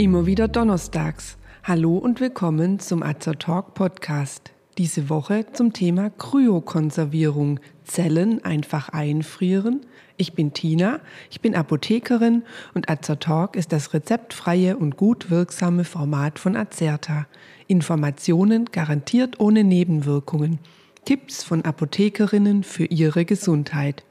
Immer wieder donnerstags. Hallo und willkommen zum Azer Podcast. Diese Woche zum Thema Kryokonservierung. Zellen einfach einfrieren. Ich bin Tina, ich bin Apothekerin und Azer ist das rezeptfreie und gut wirksame Format von Azerta. Informationen garantiert ohne Nebenwirkungen. Tipps von Apothekerinnen für ihre Gesundheit.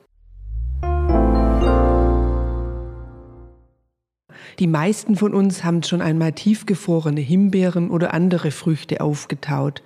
Die meisten von uns haben schon einmal tiefgefrorene Himbeeren oder andere Früchte aufgetaut.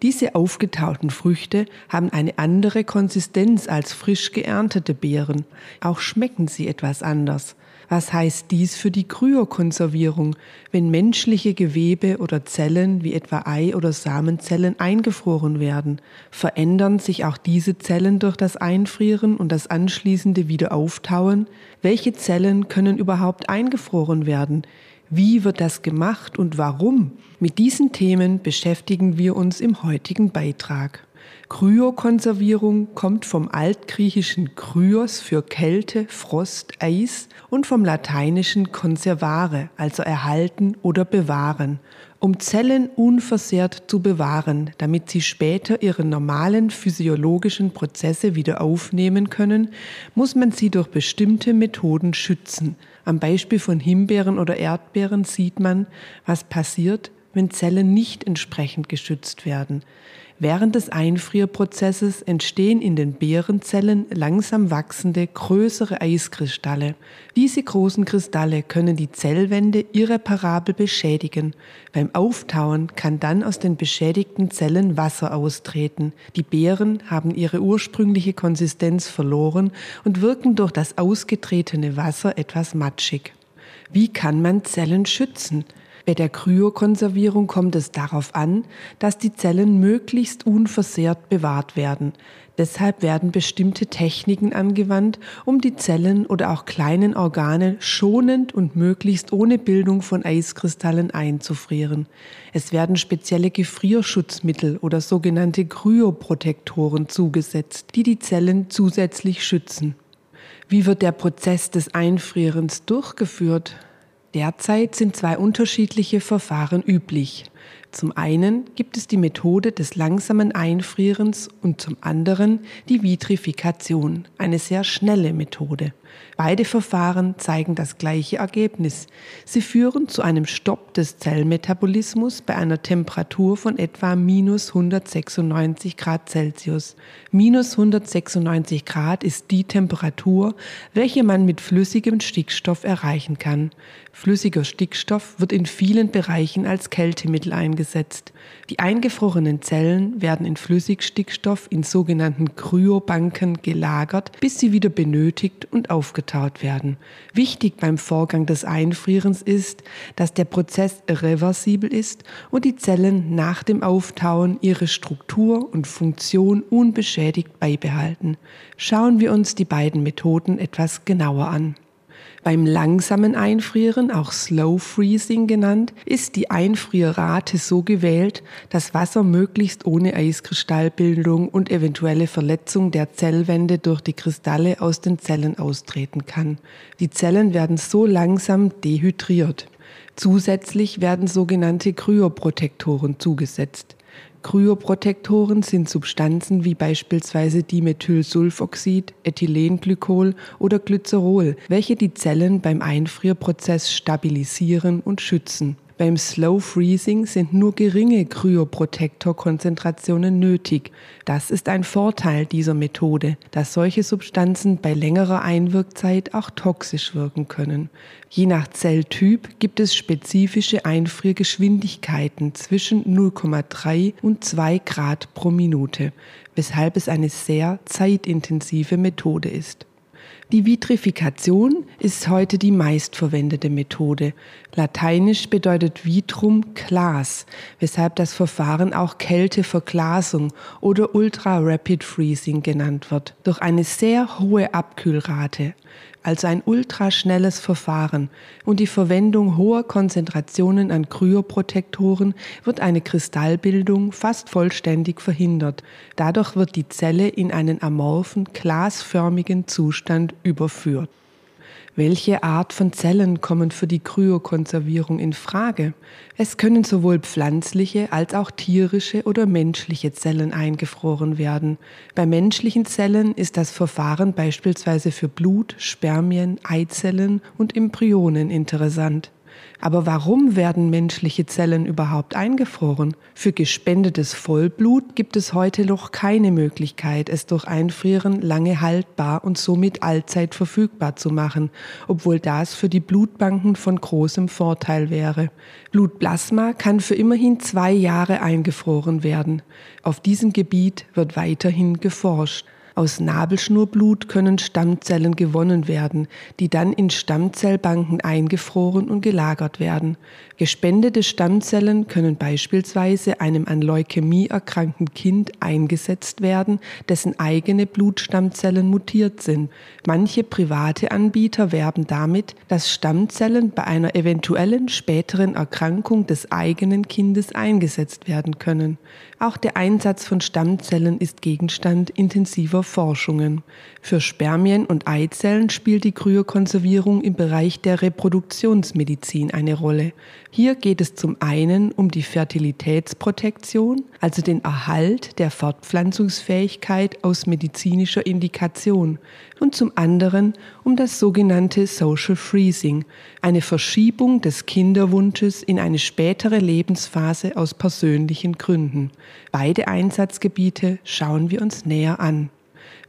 Diese aufgetauten Früchte haben eine andere Konsistenz als frisch geerntete Beeren. Auch schmecken sie etwas anders. Was heißt dies für die Kryokonservierung, wenn menschliche Gewebe oder Zellen wie etwa Ei- oder Samenzellen eingefroren werden? Verändern sich auch diese Zellen durch das Einfrieren und das anschließende Wiederauftauen? Welche Zellen können überhaupt eingefroren werden? Wie wird das gemacht und warum? Mit diesen Themen beschäftigen wir uns im heutigen Beitrag. Kryokonservierung kommt vom altgriechischen Kryos für Kälte, Frost, Eis und vom lateinischen conservare, also erhalten oder bewahren, um Zellen unversehrt zu bewahren, damit sie später ihre normalen physiologischen Prozesse wieder aufnehmen können, muss man sie durch bestimmte Methoden schützen. Am Beispiel von Himbeeren oder Erdbeeren sieht man, was passiert, wenn Zellen nicht entsprechend geschützt werden. Während des Einfrierprozesses entstehen in den Beerenzellen langsam wachsende größere Eiskristalle. Diese großen Kristalle können die Zellwände irreparabel beschädigen. Beim Auftauen kann dann aus den beschädigten Zellen Wasser austreten. Die Beeren haben ihre ursprüngliche Konsistenz verloren und wirken durch das ausgetretene Wasser etwas matschig. Wie kann man Zellen schützen? Bei der Kryokonservierung kommt es darauf an, dass die Zellen möglichst unversehrt bewahrt werden. Deshalb werden bestimmte Techniken angewandt, um die Zellen oder auch kleinen Organe schonend und möglichst ohne Bildung von Eiskristallen einzufrieren. Es werden spezielle Gefrierschutzmittel oder sogenannte Kryoprotektoren zugesetzt, die die Zellen zusätzlich schützen. Wie wird der Prozess des Einfrierens durchgeführt? Derzeit sind zwei unterschiedliche Verfahren üblich. Zum einen gibt es die Methode des langsamen Einfrierens und zum anderen die Vitrifikation, eine sehr schnelle Methode. Beide Verfahren zeigen das gleiche Ergebnis. Sie führen zu einem Stopp des Zellmetabolismus bei einer Temperatur von etwa minus 196 Grad Celsius. Minus 196 Grad ist die Temperatur, welche man mit flüssigem Stickstoff erreichen kann. Flüssiger Stickstoff wird in vielen Bereichen als Kältemittel eingesetzt. Die eingefrorenen Zellen werden in Flüssigstickstoff in sogenannten Kryobanken gelagert, bis sie wieder benötigt und aufgetaut werden. Wichtig beim Vorgang des Einfrierens ist, dass der Prozess reversibel ist und die Zellen nach dem Auftauen ihre Struktur und Funktion unbeschädigt beibehalten. Schauen wir uns die beiden Methoden etwas genauer an. Beim langsamen Einfrieren, auch Slow Freezing genannt, ist die Einfrierrate so gewählt, dass Wasser möglichst ohne Eiskristallbildung und eventuelle Verletzung der Zellwände durch die Kristalle aus den Zellen austreten kann. Die Zellen werden so langsam dehydriert. Zusätzlich werden sogenannte Kryoprotektoren zugesetzt. Kryoprotektoren sind Substanzen wie beispielsweise Dimethylsulfoxid, Ethylenglykol oder Glycerol, welche die Zellen beim Einfrierprozess stabilisieren und schützen. Beim Slow Freezing sind nur geringe Kryoprotektorkonzentrationen nötig. Das ist ein Vorteil dieser Methode, dass solche Substanzen bei längerer Einwirkzeit auch toxisch wirken können. Je nach Zelltyp gibt es spezifische Einfriergeschwindigkeiten zwischen 0,3 und 2 Grad pro Minute, weshalb es eine sehr zeitintensive Methode ist. Die Vitrifikation ist heute die meistverwendete Methode. Lateinisch bedeutet vitrum Glas, weshalb das Verfahren auch Kälteverglasung oder Ultra Rapid Freezing genannt wird. Durch eine sehr hohe Abkühlrate also ein ultraschnelles Verfahren und die Verwendung hoher Konzentrationen an Kryoprotektoren wird eine Kristallbildung fast vollständig verhindert. Dadurch wird die Zelle in einen amorphen, glasförmigen Zustand überführt. Welche Art von Zellen kommen für die Kryokonservierung in Frage? Es können sowohl pflanzliche als auch tierische oder menschliche Zellen eingefroren werden. Bei menschlichen Zellen ist das Verfahren beispielsweise für Blut, Spermien, Eizellen und Embryonen interessant. Aber warum werden menschliche Zellen überhaupt eingefroren? Für gespendetes Vollblut gibt es heute noch keine Möglichkeit, es durch Einfrieren lange haltbar und somit allzeit verfügbar zu machen, obwohl das für die Blutbanken von großem Vorteil wäre. Blutplasma kann für immerhin zwei Jahre eingefroren werden. Auf diesem Gebiet wird weiterhin geforscht. Aus Nabelschnurblut können Stammzellen gewonnen werden, die dann in Stammzellbanken eingefroren und gelagert werden. Gespendete Stammzellen können beispielsweise einem an Leukämie erkrankten Kind eingesetzt werden, dessen eigene Blutstammzellen mutiert sind. Manche private Anbieter werben damit, dass Stammzellen bei einer eventuellen späteren Erkrankung des eigenen Kindes eingesetzt werden können. Auch der Einsatz von Stammzellen ist Gegenstand intensiver Forschungen. Für Spermien und Eizellen spielt die Kryokonservierung im Bereich der Reproduktionsmedizin eine Rolle. Hier geht es zum einen um die Fertilitätsprotektion, also den Erhalt der Fortpflanzungsfähigkeit aus medizinischer Indikation, und zum anderen um das sogenannte Social Freezing, eine Verschiebung des Kinderwunsches in eine spätere Lebensphase aus persönlichen Gründen. Beide Einsatzgebiete schauen wir uns näher an.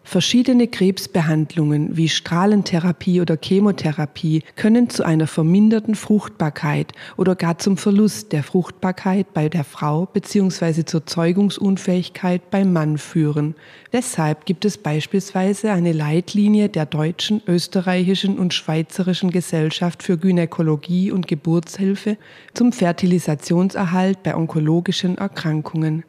Verschiedene Krebsbehandlungen wie Strahlentherapie oder Chemotherapie können zu einer verminderten Fruchtbarkeit oder gar zum Verlust der Fruchtbarkeit bei der Frau bzw. zur Zeugungsunfähigkeit beim Mann führen. Deshalb gibt es beispielsweise eine Leitlinie der deutschen, österreichischen und schweizerischen Gesellschaft für Gynäkologie und Geburtshilfe zum Fertilisationserhalt bei onkologischen Erkrankungen.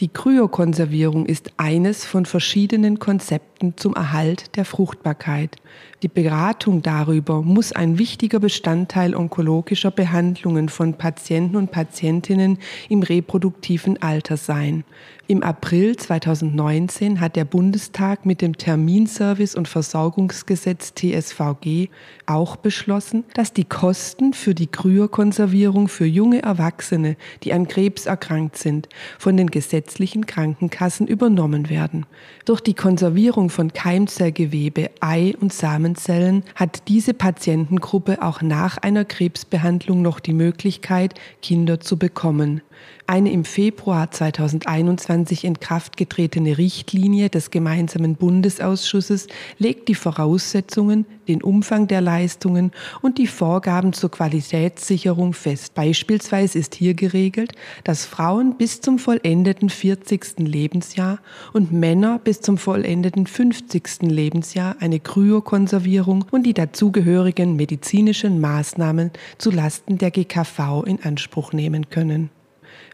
Die Kryokonservierung ist eines von verschiedenen Konzepten zum Erhalt der Fruchtbarkeit. Die Beratung darüber muss ein wichtiger Bestandteil onkologischer Behandlungen von Patienten und Patientinnen im reproduktiven Alter sein. Im April 2019 hat der Bundestag mit dem Terminservice- und Versorgungsgesetz TSVG auch beschlossen, dass die Kosten für die Kryokonservierung für junge Erwachsene, die an Krebs erkrankt sind, von den gesetzlichen Krankenkassen übernommen werden. Durch die Konservierung von Keimzellgewebe, Ei- und Samenzellen hat diese Patientengruppe auch nach einer Krebsbehandlung noch die Möglichkeit, Kinder zu bekommen. Eine im Februar 2021 in Kraft getretene Richtlinie des gemeinsamen Bundesausschusses legt die Voraussetzungen, den Umfang der Leistungen und die Vorgaben zur Qualitätssicherung fest. Beispielsweise ist hier geregelt, dass Frauen bis zum vollendeten 40. Lebensjahr und Männer bis zum vollendeten 50. Lebensjahr eine Kryokonservierung und die dazugehörigen medizinischen Maßnahmen zu Lasten der GKV in Anspruch nehmen können.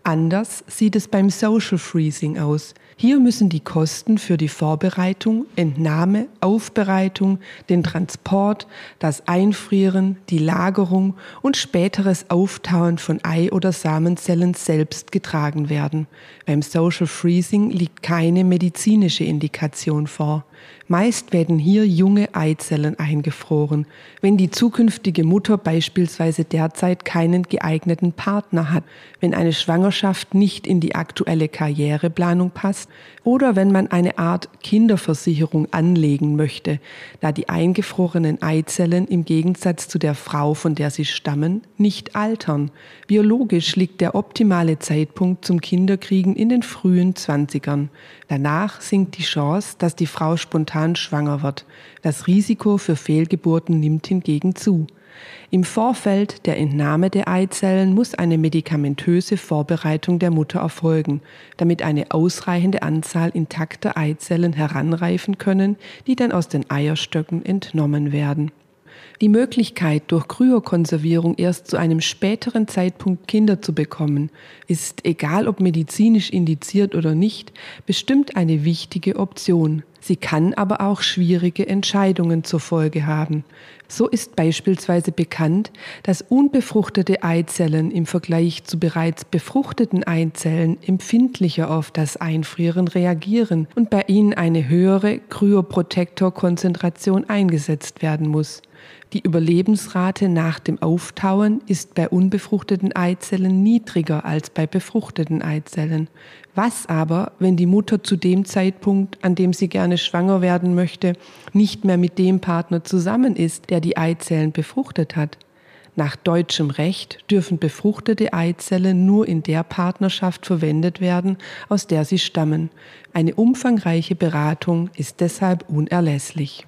Anders sieht es beim Social Freezing aus. Hier müssen die Kosten für die Vorbereitung, Entnahme, Aufbereitung, den Transport, das Einfrieren, die Lagerung und späteres Auftauen von Ei- oder Samenzellen selbst getragen werden. Beim Social Freezing liegt keine medizinische Indikation vor. Meist werden hier junge Eizellen eingefroren, wenn die zukünftige Mutter beispielsweise derzeit keinen geeigneten Partner hat, wenn eine Schwangerschaft nicht in die aktuelle Karriereplanung passt oder wenn man eine Art Kinderversicherung anlegen möchte, da die eingefrorenen Eizellen im Gegensatz zu der Frau, von der sie stammen, nicht altern. Biologisch liegt der optimale Zeitpunkt zum Kinderkriegen in den frühen Zwanzigern. Danach sinkt die Chance, dass die Frau spontan schwanger wird. Das Risiko für Fehlgeburten nimmt hingegen zu. Im Vorfeld der Entnahme der Eizellen muss eine medikamentöse Vorbereitung der Mutter erfolgen, damit eine ausreichende Anzahl intakter Eizellen heranreifen können, die dann aus den Eierstöcken entnommen werden. Die Möglichkeit, durch Kryokonservierung erst zu einem späteren Zeitpunkt Kinder zu bekommen, ist, egal ob medizinisch indiziert oder nicht, bestimmt eine wichtige Option. Sie kann aber auch schwierige Entscheidungen zur Folge haben. So ist beispielsweise bekannt, dass unbefruchtete Eizellen im Vergleich zu bereits befruchteten Eizellen empfindlicher auf das Einfrieren reagieren und bei ihnen eine höhere Kryoprotektorkonzentration eingesetzt werden muss. Die Überlebensrate nach dem Auftauen ist bei unbefruchteten Eizellen niedriger als bei befruchteten Eizellen. Was aber, wenn die Mutter zu dem Zeitpunkt, an dem sie gerne schwanger werden möchte, nicht mehr mit dem Partner zusammen ist, der die Eizellen befruchtet hat? Nach deutschem Recht dürfen befruchtete Eizellen nur in der Partnerschaft verwendet werden, aus der sie stammen. Eine umfangreiche Beratung ist deshalb unerlässlich.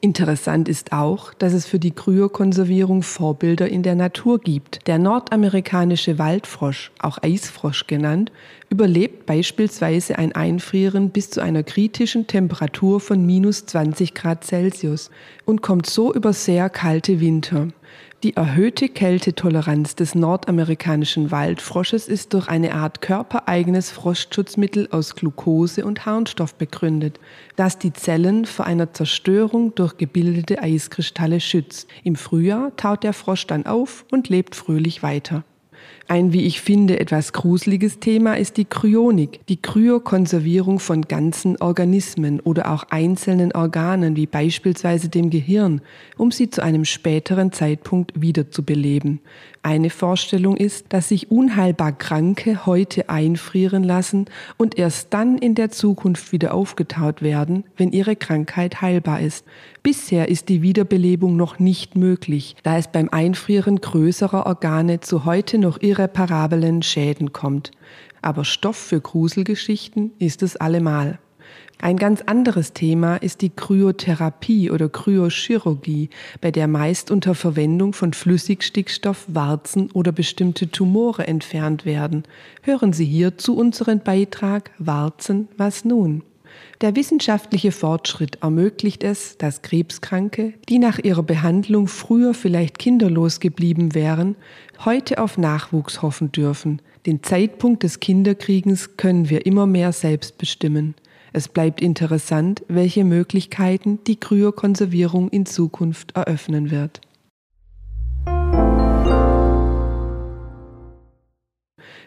Interessant ist auch, dass es für die Kryokonservierung Vorbilder in der Natur gibt. Der nordamerikanische Waldfrosch, auch Eisfrosch genannt, überlebt beispielsweise ein Einfrieren bis zu einer kritischen Temperatur von minus 20 Grad Celsius und kommt so über sehr kalte Winter. Die erhöhte Kältetoleranz des nordamerikanischen Waldfrosches ist durch eine Art körpereigenes Frostschutzmittel aus Glucose und Harnstoff begründet, das die Zellen vor einer Zerstörung durch gebildete Eiskristalle schützt. Im Frühjahr taut der Frosch dann auf und lebt fröhlich weiter. Ein, wie ich finde, etwas gruseliges Thema ist die Kryonik, die Kryokonservierung von ganzen Organismen oder auch einzelnen Organen, wie beispielsweise dem Gehirn, um sie zu einem späteren Zeitpunkt wiederzubeleben. Eine Vorstellung ist, dass sich unheilbar Kranke heute einfrieren lassen und erst dann in der Zukunft wieder aufgetaut werden, wenn ihre Krankheit heilbar ist. Bisher ist die Wiederbelebung noch nicht möglich, da es beim Einfrieren größerer Organe zu heute noch irreparablen Schäden kommt. Aber Stoff für Gruselgeschichten ist es allemal. Ein ganz anderes Thema ist die Kryotherapie oder Kryochirurgie, bei der meist unter Verwendung von Flüssigstickstoff Warzen oder bestimmte Tumore entfernt werden. Hören Sie hierzu unseren Beitrag Warzen, was nun? Der wissenschaftliche Fortschritt ermöglicht es, dass Krebskranke, die nach ihrer Behandlung früher vielleicht kinderlos geblieben wären, heute auf Nachwuchs hoffen dürfen. Den Zeitpunkt des Kinderkriegens können wir immer mehr selbst bestimmen. Es bleibt interessant, welche Möglichkeiten die Kryokonservierung in Zukunft eröffnen wird.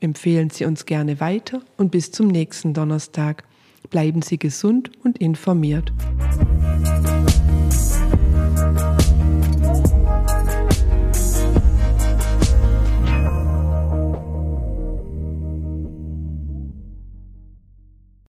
Empfehlen Sie uns gerne weiter und bis zum nächsten Donnerstag. Bleiben Sie gesund und informiert.